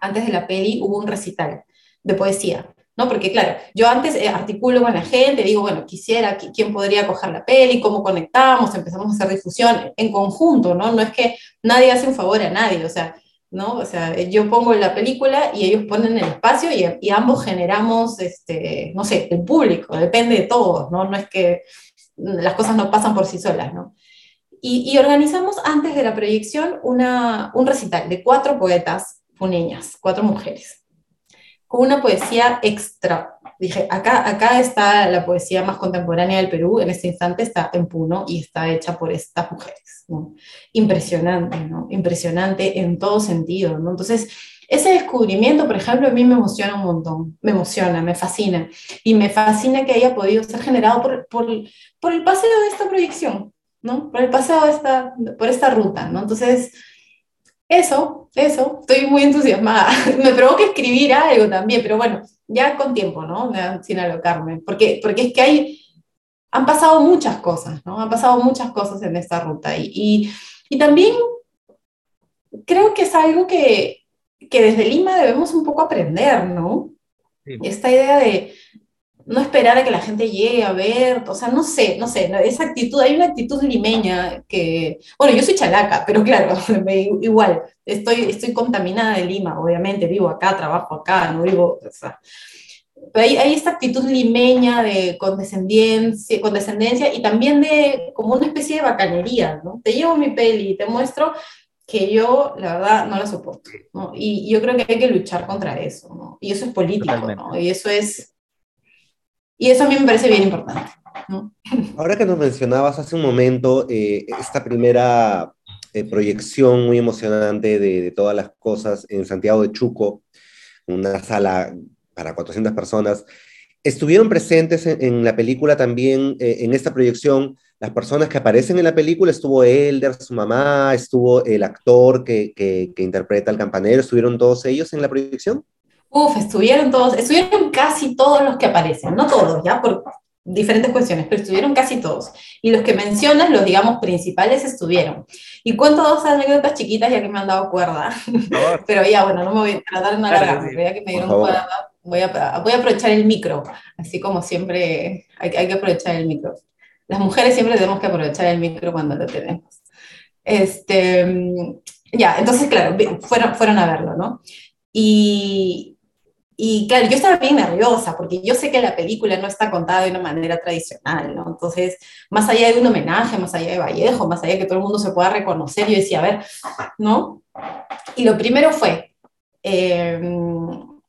antes de la peli, hubo un recital de poesía, ¿no? Porque claro, yo antes eh, articulo con la gente, digo, bueno, quisiera, quién podría coger la peli, cómo conectamos, empezamos a hacer difusión en conjunto, ¿no? No es que nadie hace un favor a nadie, o sea, ¿no? O sea, yo pongo la película y ellos ponen el espacio y, ambos generamos, este, no sé, el público, depende de todos, ¿no? No es que las cosas no pasan por sí solas, ¿no? Y, y organizamos antes de la proyección una, un recital de cuatro poetas puneñas, cuatro mujeres, con una poesía extra dije, acá, acá está la poesía más contemporánea del Perú, en este instante está en Puno y está hecha por estas mujeres. ¿no? Impresionante, ¿no? Impresionante en todo sentido, ¿no? Entonces, ese descubrimiento, por ejemplo, a mí me emociona un montón, me emociona, me fascina. Y me fascina que haya podido ser generado por, por, por el paseo de esta proyección, ¿no? Por el paseo de esta, por esta ruta, ¿no? Entonces, eso, eso, estoy muy entusiasmada. me provoca escribir algo también, pero bueno, ya con tiempo, ¿no? Sin alocarme, porque, porque es que hay, han pasado muchas cosas, ¿no? Han pasado muchas cosas en esta ruta y, y, y también creo que es algo que, que desde Lima debemos un poco aprender, ¿no? Esta idea de no esperar a que la gente llegue a ver, o sea, no sé, no sé, esa actitud, hay una actitud limeña que, bueno, yo soy chalaca, pero claro, igual, estoy, estoy contaminada de Lima, obviamente, vivo acá, trabajo acá, no vivo, o sea, pero hay, hay, esta actitud limeña de condescendencia, condescendencia y también de como una especie de bacanería, ¿no? Te llevo mi peli y te muestro que yo, la verdad, no la soporto. ¿no? Y yo creo que hay que luchar contra eso. ¿no? Y eso es político. ¿no? Y eso es... Y eso a mí me parece bien importante. Ahora que nos mencionabas hace un momento eh, esta primera eh, proyección muy emocionante de, todas las cosas en Santiago de Chuco, una sala para 400 personas, estuvieron presentes en, la película también, eh, en esta proyección, las personas que aparecen en la película, estuvo Elder, su mamá, estuvo el actor que, que, interpreta al campanero, ¿estuvieron todos ellos en la proyección? Uf, estuvieron todos, estuvieron casi todos los que aparecen, no todos, ya, por diferentes cuestiones, pero estuvieron casi todos. Y los que mencionas, los digamos principales, estuvieron. Y cuento dos anécdotas chiquitas ya que me han dado cuerda, pero ya, bueno, no me voy a tratar de no alargarme, ya que me dieron cuerda, voy a, voy a aprovechar el micro, así como siempre hay, hay que aprovechar el micro. Las mujeres siempre tenemos que aprovechar el micro cuando lo tenemos. Este, ya, entonces, claro, fueron, fueron a verlo, ¿no? Y, y claro, yo estaba bien nerviosa porque yo sé que la película no está contada de una manera tradicional, ¿no? Entonces, más allá de un homenaje, más allá de Vallejo, más allá de que todo el mundo se pueda reconocer, yo decía, a ver, ¿no? Y lo primero fue eh,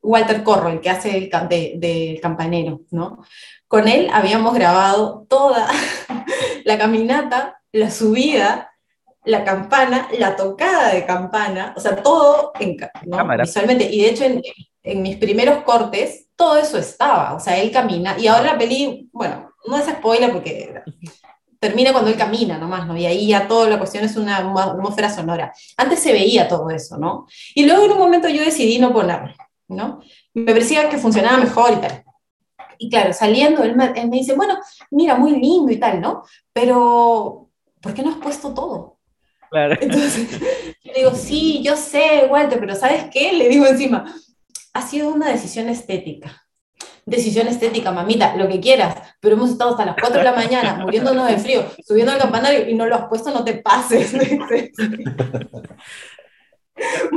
Walter Corro, el que hace el de, de campanero, ¿no? Con él habíamos grabado toda la caminata, la subida, la campana, la tocada de campana, o sea, todo en, ¿no? visualmente. Y de hecho, en, en, mis primeros cortes, todo eso estaba, o sea, él camina. Y ahora la peli, bueno, no es spoiler porque termina cuando él camina nomás, ¿no? Y ahí ya toda la cuestión es una atmósfera sonora. Antes se veía todo eso, ¿no? Y luego en un momento yo decidí no ponerlo, ¿no? Me parecía que funcionaba mejor y tal. Y claro, saliendo, él me, él me, dice, bueno, mira, muy lindo y tal, ¿no? Pero, ¿por qué no has puesto todo? Claro. Entonces, le digo, sí, yo sé, Walter, pero ¿sabes qué? Le digo encima, ha sido una decisión estética. Decisión estética, mamita, lo que quieras, pero hemos estado hasta las 4 de la mañana muriéndonos de frío, subiendo al campanario y no lo has puesto, no te pases.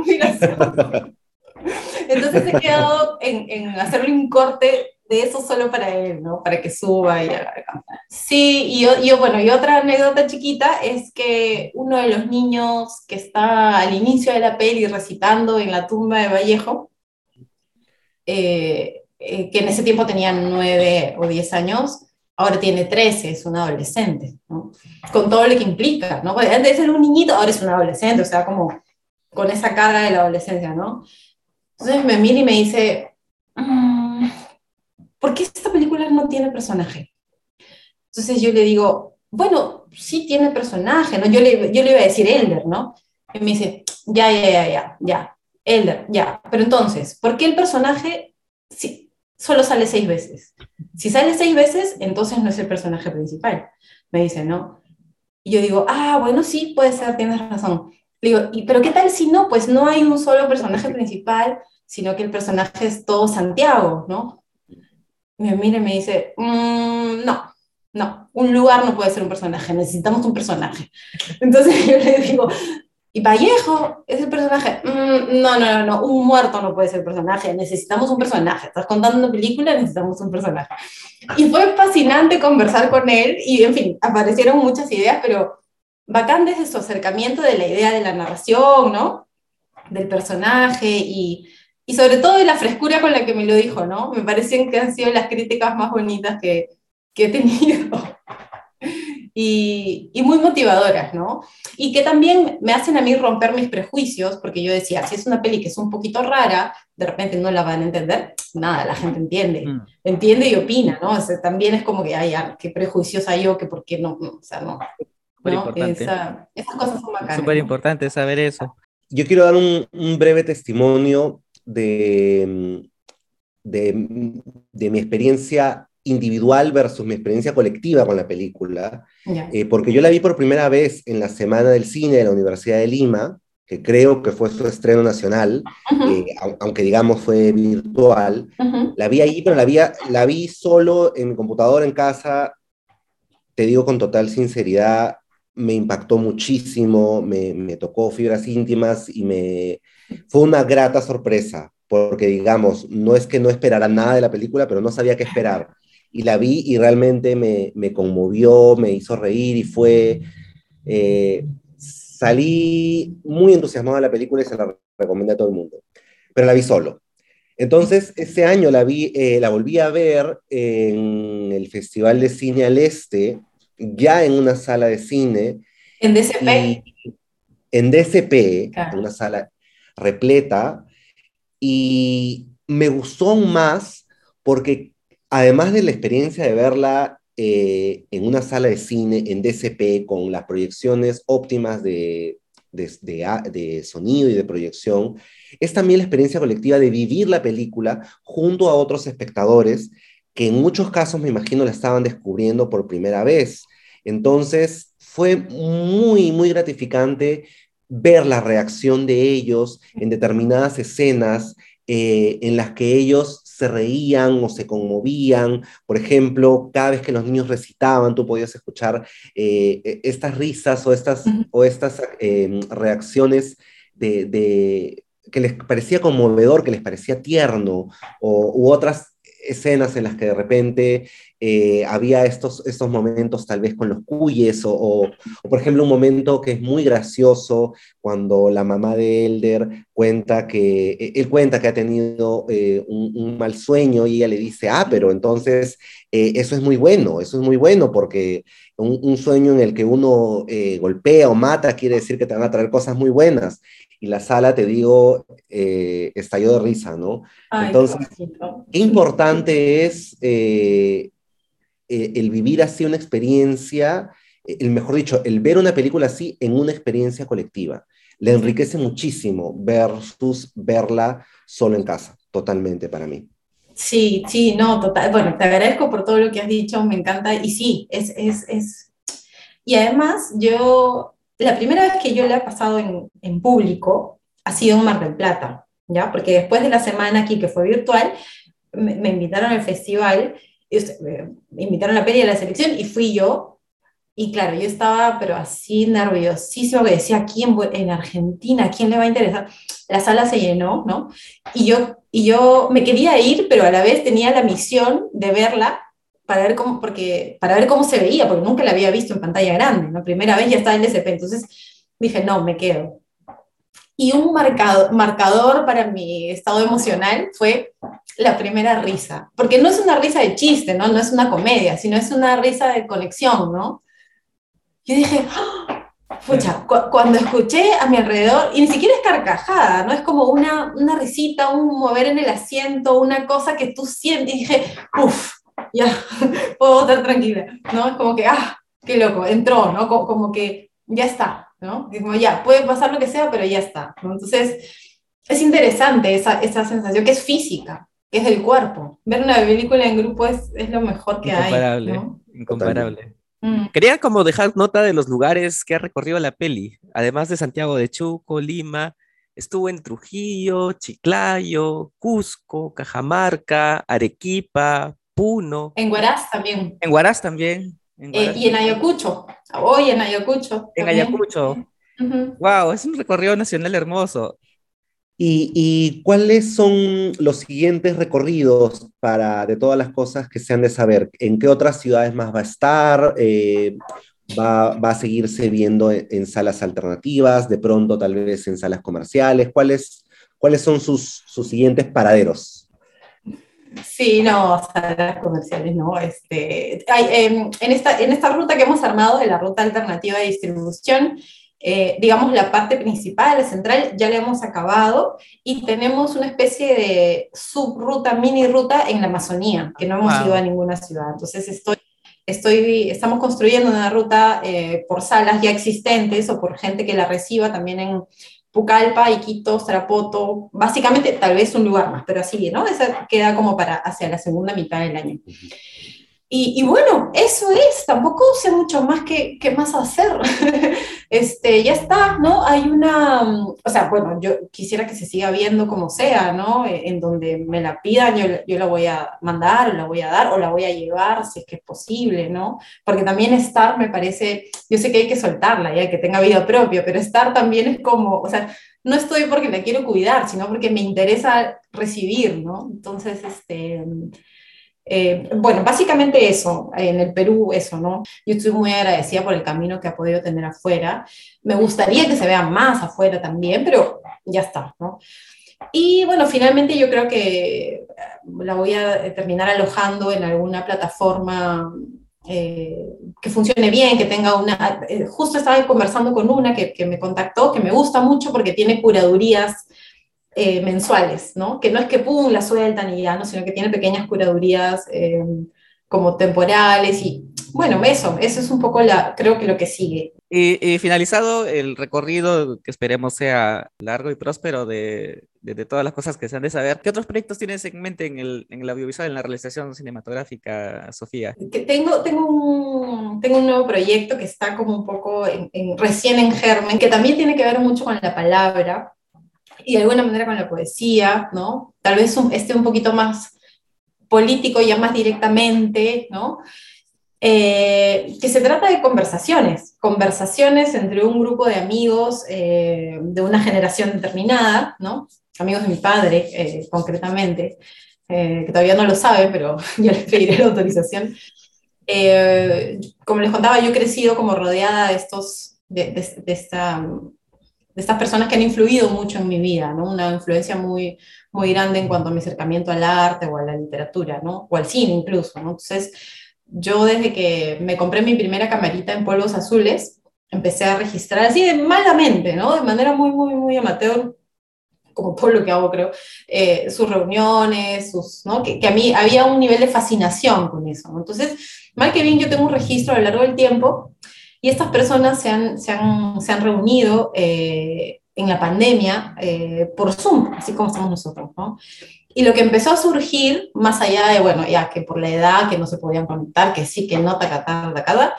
Mira, entonces he quedado en, en, hacerle un corte de eso solo para él, ¿no? Para que suba y haga Sí, y yo, yo, bueno, y otra anécdota chiquita es que uno de los niños que está al inicio de la peli recitando en la tumba de Vallejo, eh, eh, que en ese tiempo tenía nueve o diez años, ahora tiene 13, es un adolescente, ¿no? Con todo lo que implica, ¿no? Porque antes era un niñito, ahora es un adolescente, o sea, como con esa carga de la adolescencia, ¿no? Entonces me mira y me dice, mmm, ¿por qué esta película no tiene personaje? Entonces yo le digo, bueno, sí tiene personaje, ¿no? Yo le, yo le iba a decir Elder, ¿no? Y me dice, ya, ya, ya, ya, ya, Elder, ya. Pero entonces, ¿por qué el personaje sí, solo sale seis veces? Si sale seis veces, entonces no es el personaje principal, me dice, ¿no? Y yo digo, ah, bueno, sí, puede ser, tienes razón. Le digo, ¿y, pero qué tal si no? Pues no hay un solo personaje principal, sino que el personaje es todo Santiago, ¿no? Me mira y me dice, mmm, no, no, un lugar no puede ser un personaje, necesitamos un personaje. Entonces yo le digo, ¿y Vallejo es el personaje? Mm, no, no, no, no, un muerto no puede ser personaje, necesitamos un personaje. Estás contando una película, necesitamos un personaje. Y fue fascinante conversar con él y, en fin, aparecieron muchas ideas, pero bacán desde su acercamiento de la idea de la narración, ¿no? Del personaje y, y sobre todo de la frescura con la que me lo dijo, ¿no? Me parecen que han sido las críticas más bonitas que, que he tenido. Y, y, muy motivadoras, ¿no? Y que también me hacen a mí romper mis prejuicios, porque yo decía, si es una peli que es un poquito rara, de repente no la van a entender, nada, la gente entiende, mm. entiende y opina, ¿no? O sea, también es como que, ay, qué prejuicios hay yo, que por qué no, o sea, no. Súper importante. Esa, esas cosas son bacanas. Súper importante saber eso. Yo quiero dar un, un breve testimonio de, de, de mi experiencia individual versus mi experiencia colectiva con la película, eh, porque yo la vi por primera vez en la Semana del Cine de la Universidad de Lima, que creo que fue su estreno nacional, eh, aunque digamos fue virtual. La vi ahí, pero la vi, la vi solo en mi computadora en casa, te digo con total sinceridad, me impactó muchísimo, me, me tocó fibras íntimas y me fue una grata sorpresa, porque digamos, no es que no esperara nada de la película, pero no sabía qué esperar y la vi y realmente me, me conmovió, me hizo reír y fue... Eh, salí muy entusiasmado de la película y se la recomendé a todo el mundo, pero la vi solo. Entonces, ese año la, vi, eh, la volví a ver en el Festival de Cine al Este, ya en una sala de cine. ¿En DCP? En DCP, en una sala repleta, y me gustó aún más porque además de la experiencia de verla eh, en una sala de cine, en DCP, con las proyecciones óptimas de, de, sonido y de proyección, es también la experiencia colectiva de vivir la película junto a otros espectadores que en muchos casos me imagino la estaban descubriendo por primera vez. Entonces fue muy, muy gratificante ver la reacción de ellos en determinadas escenas eh, en las que ellos se reían o se conmovían. Por ejemplo, cada vez que los niños recitaban, tú podías escuchar eh, e, estas risas o estas, o estas em, reacciones de, que les parecía conmovedor, que les parecía tierno, o, u otras escenas en las que de repente eh, había estos, estos momentos tal vez con los cuyes o, por ejemplo un momento que es muy gracioso cuando la mamá de Elder cuenta que, e, él cuenta que ha tenido eh, un, mal sueño y ella le dice, ah, pero entonces eh, eso es muy bueno, eso es muy bueno porque un, un sueño en el que uno golpea o mata quiere decir que te van a traer cosas muy buenas y la sala, te digo, estalló de risa, ¿no? Entonces, qué importante es eh, el vivir así una experiencia, eh, el mejor dicho, el ver una película así en una experiencia colectiva. Le enriquece muchísimo versus verla solo en casa, totalmente para mí. Sí, sí, no, total. Bueno, te agradezco por todo lo que has dicho, me encanta. Y sí, es, es, es... Y además, yo, la primera vez que yo la he pasado en, público ha sido en Mar del Plata, ¿ya? Porque después de la semana aquí que fue virtual, me, invitaron al festival me invitaron a la peli de la selección y fui yo. Y claro, yo estaba, pero así nerviosísimo, que decía, ¿quién en Argentina? ¿Quién le va a interesar? La sala se llenó, ¿no? Y yo, y yo me quería ir, pero a la vez tenía la misión de verla para ver cómo, porque, para ver cómo se veía, porque nunca la había visto en pantalla grande, ¿no? Primera vez ya estaba en DCP, entonces dije, no, me quedo. Y un marcado, marcador para mi estado emocional fue la primera risa, porque no es una risa de chiste, ¿no? No es una comedia, sino es una risa de conexión, ¿no? Yo dije, ¡Ah! pucha, cuando escuché a mi alrededor, y ni siquiera es carcajada, ¿no? Es como una, una risita, un mover en el asiento, una cosa que tú sientes, y dije, uff, ya, puedo estar tranquila, ¿no? Es como que, ah, qué loco, entró, ¿no? Como, que ya está, ¿no? Como ya, puede pasar lo que sea, pero ya está, ¿no? Entonces, es interesante esa, esa sensación que es física, es el cuerpo. Ver una película en grupo es, es lo mejor que incomparable, hay. Incomparable. Mm. Quería como dejar nota de los lugares que ha recorrido la peli, además de Santiago de Chuco, Lima, estuvo en Trujillo, Chiclayo, Cusco, Cajamarca, Arequipa, Puno. En Huaraz también. En Huaraz también. Eh, y en Ayacucho, hoy en Ayacucho. En Ayacucho. Wow, es un recorrido nacional hermoso. ¿Y, cuáles son los siguientes recorridos para, de todas las cosas que se han de saber? ¿En qué otras ciudades más va a estar? Eh, va, a seguirse viendo en, salas alternativas? ¿De pronto tal vez en salas comerciales? ¿Cuáles, cuáles son sus, sus siguientes paraderos? Sí, no, salas comerciales no. Este, hay, em, en, esta, en esta ruta que hemos armado, de la ruta alternativa de distribución, eh, digamos, la parte principal, la central, ya la hemos acabado y tenemos una especie de subruta, mini ruta en la Amazonía, que no hemos ido a ninguna ciudad. Entonces, estoy, estoy, estamos construyendo una ruta eh, por salas ya existentes o por gente que la reciba también en Pucallpa, Iquitos, Tarapoto, básicamente tal vez un lugar más, pero así, ¿no? Esa queda como para hacia la segunda mitad del año. Y, bueno, eso es, tampoco sé mucho más que, más hacer. este, ya está, ¿no? Hay una, mm, o sea, bueno, yo quisiera que se siga viendo como sea, ¿no? E, en donde me la pidan, yo, yo la voy a mandar, o la voy a dar, o la voy a llevar, si es que es posible, ¿no? Porque también estar me parece, yo sé que hay que soltarla, ya que tenga vida propia, pero estar también es como, o sea, no estoy porque la quiero cuidar, sino porque me interesa recibir, ¿no? Entonces, este eh, bueno, básicamente eso, en el Perú eso, ¿no? Yo estoy muy agradecida por el camino que ha podido tener afuera. Me gustaría que se vea más afuera también, pero ya está, ¿no? Y bueno, finalmente yo creo que eh, la voy a terminar alojando en alguna plataforma eh, que funcione bien, que tenga una... justo estaba conversando con una que, me contactó, que me gusta mucho porque tiene curadurías eh, mensuales, ¿no? Que no es que pum, la sueltan y ya, ¿no? Sino que tiene pequeñas curadurías eh, como temporales y bueno, eso, eso es un poco la, creo que lo que sigue. Y, finalizado el recorrido, que esperemos sea largo y próspero de, de, todas las cosas que se han de saber, ¿qué otros proyectos tienes en mente en el, en el audiovisual, en la realización cinematográfica, Sofía? Que tengo, tengo, un, tengo un nuevo proyecto que está como un poco recién en germen, que también tiene que ver mucho con la palabra, y de alguna manera con la poesía, ¿no? Tal vez esté un poquito más político, ya más directamente, ¿no? Eh, que se trata de conversaciones, conversaciones entre un grupo de amigos eh, de una generación determinada, ¿no? Amigos de mi padre, eh, concretamente, que todavía no lo sabe, pero ya les pediré la autorización. como les contaba, yo he crecido como rodeada de estos, de, de esta de estas personas que han influido mucho en mi vida, ¿no? Una influencia muy, muy grande en cuanto a mi acercamiento al arte o a la literatura, ¿no? O al cine incluso, ¿no? Entonces, yo desde que me compré mi primera camarita en polvos azules, empecé a registrar así de malamente, ¿no? De manera muy, muy, muy amateur, como todo lo que hago, creo, eh, sus reuniones, sus, ¿no? Que, que, a mí había un nivel de fascinación con eso, ¿no? Entonces, mal que bien, yo tengo un registro a lo largo del tiempo y estas personas se han, se han, se han reunido eh, en la pandemia eh, por Zoom, así como estamos nosotros, ¿no? Y lo que empezó a surgir, más allá de, bueno, ya que por la edad, que no se podían conectar, que sí, que no, tacatá, tacada,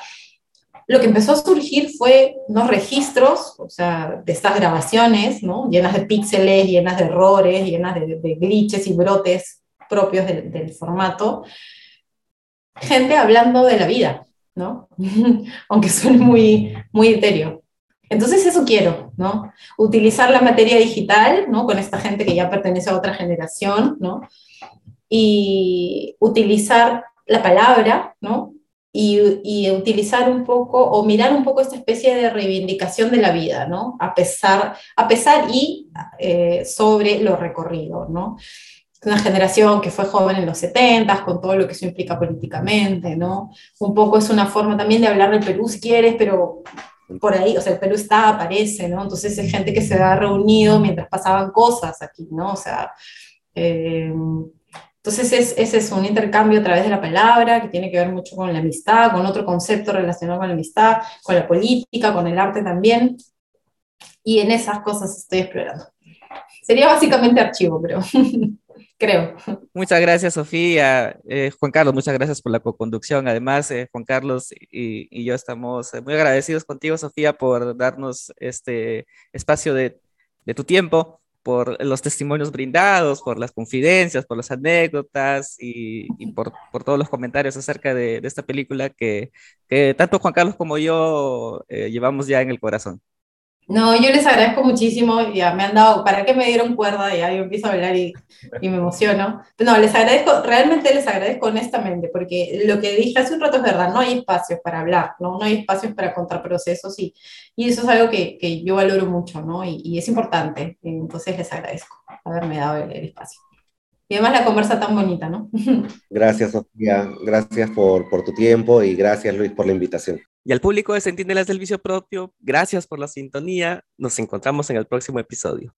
lo que empezó a surgir fue unos registros, o sea, de estas grabaciones, ¿no? Llenas de píxeles, llenas de errores, llenas de, de glitches y brotes propios del formato. Gente hablando de la vida, ¿no? Aunque suene muy, muy etéreo. Entonces eso quiero, ¿no? Utilizar la materia digital, ¿no? Con esta gente que ya pertenece a otra generación, ¿no? Y utilizar la palabra, ¿no? Y, y, utilizar un poco o mirar un poco esta especie de reivindicación de la vida, ¿no? A pesar, a pesar y eh, sobre lo recorrido, ¿no? Una generación que fue joven en los 70, con todo lo que eso implica políticamente, ¿no? Un poco es una forma también de hablar del Perú si quieres, pero por ahí, o sea, el Perú está, aparece, ¿no? Entonces es gente que se ha reunido mientras pasaban cosas aquí, ¿no? O sea, eh, entonces es, ese es un intercambio a través de la palabra que tiene que ver mucho con la amistad, con otro concepto relacionado con la amistad, con la política, con el arte también. Y en esas cosas estoy explorando. Sería básicamente archivo, pero creo. Muchas gracias, Sofía. Eh, Juan Carlos, muchas gracias por la co-conducción. Además, eh, Juan Carlos y, y, yo estamos muy agradecidos contigo, Sofía, por darnos este espacio de, de tu tiempo, por los testimonios brindados, por las confidencias, por las anécdotas y, y por, por, todos los comentarios acerca de, esta película que, tanto Juan Carlos como yo eh, llevamos ya en el corazón. No, yo les agradezco muchísimo, ya me han dado, ¿para qué me dieron cuerda? Ya yo empiezo a hablar y, y me emociono. No, les agradezco, realmente les agradezco honestamente, porque lo que dije hace un rato es verdad, no hay espacios para hablar, ¿no? No hay espacios para contar procesos y, y eso es algo que, yo valoro mucho, ¿no? Y, es importante, entonces les agradezco haberme dado el, espacio. Y además la conversa tan bonita, ¿no? Gracias, Sofía. Gracias por tu tiempo y gracias, Luis, por la invitación. Y al público de Centinelas del Vicio Propio, gracias por la sintonía. Nos encontramos en el próximo episodio.